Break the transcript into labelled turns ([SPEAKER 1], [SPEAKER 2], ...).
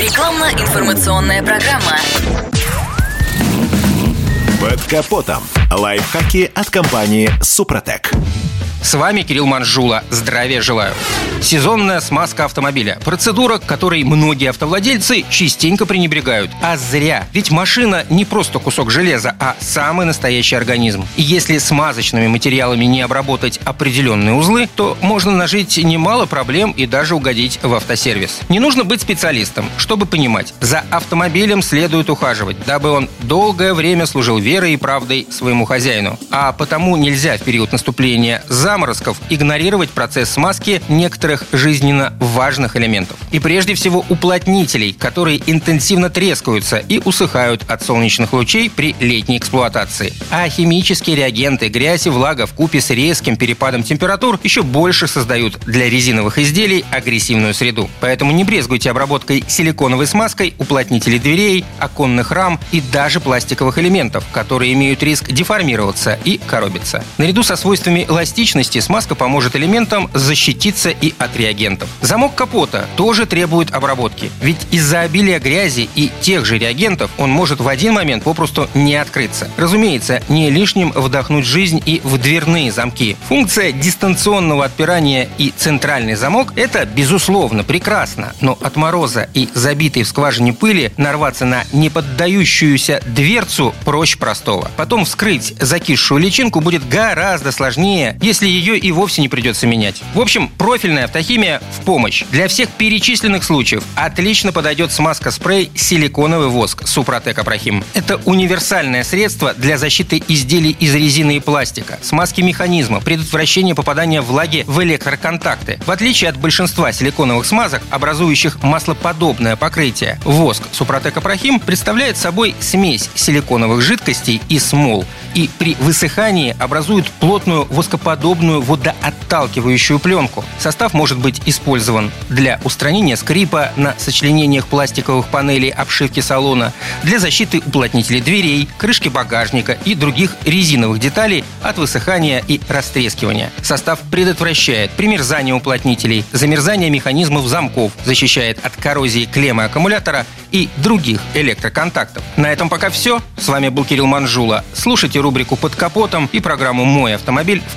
[SPEAKER 1] Рекламно-информационная программа.
[SPEAKER 2] Под капотом. Лайфхаки от компании «Супротек».
[SPEAKER 3] С вами Кирилл Манжула. Здравия желаю. Сезонная смазка автомобиля. Процедура, которой многие автовладельцы частенько пренебрегают. А зря. Ведь машина не просто кусок железа, а самый настоящий организм. И если смазочными материалами не обработать определенные узлы, то можно нажить немало проблем и даже угодить в автосервис. Не нужно быть специалистом, чтобы понимать. За автомобилем следует ухаживать, дабы он долгое время служил верой и правдой своему хозяину. А потому нельзя в период наступления за заморозков игнорировать процесс смазки некоторых жизненно важных элементов. И прежде всего уплотнителей, которые интенсивно трескаются и усыхают от солнечных лучей при летней эксплуатации. А химические реагенты, грязь и влага в купе с резким перепадом температур еще больше создают для резиновых изделий агрессивную среду. Поэтому не брезгуйте обработкой силиконовой смазкой уплотнителей дверей, оконных рам и даже пластиковых элементов, которые имеют риск деформироваться и коробиться. Наряду со свойствами эластичности прочности смазка поможет элементам защититься и от реагентов. Замок капота тоже требует обработки, ведь из-за обилия грязи и тех же реагентов он может в один момент попросту не открыться. Разумеется, не лишним вдохнуть жизнь и в дверные замки. Функция дистанционного отпирания и центральный замок – это, безусловно, прекрасно, но от мороза и забитой в скважине пыли нарваться на неподдающуюся дверцу проще простого. Потом вскрыть закисшую личинку будет гораздо сложнее, если ее и вовсе не придется менять. В общем, профильная автохимия в помощь. Для всех перечисленных случаев отлично подойдет смазка-спрей силиконовый воск Супротек Апрахим. Это универсальное средство для защиты изделий из резины и пластика, смазки механизма, предотвращения попадания влаги в электроконтакты. В отличие от большинства силиконовых смазок, образующих маслоподобное покрытие, воск Супротек Апрахим представляет собой смесь силиконовых жидкостей и смол и при высыхании образует плотную воскоподобную удобную водоотталкивающую пленку. Состав может быть использован для устранения скрипа на сочленениях пластиковых панелей обшивки салона, для защиты уплотнителей дверей, крышки багажника и других резиновых деталей от высыхания и растрескивания. Состав предотвращает примерзание уплотнителей, замерзание механизмов замков, защищает от коррозии клеммы аккумулятора и других электроконтактов. На этом пока все. С вами был Кирилл Манжула. Слушайте рубрику «Под капотом» и программу «Мой автомобиль» в